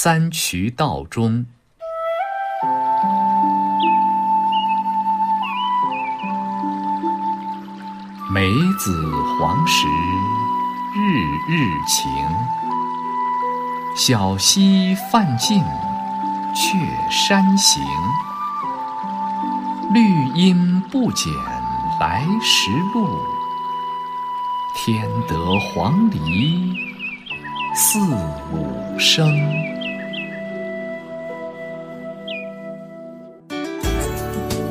三衢道中。梅子黄时日日晴，小溪泛尽却山行。绿阴不减来时路，添得黄鹂四五声。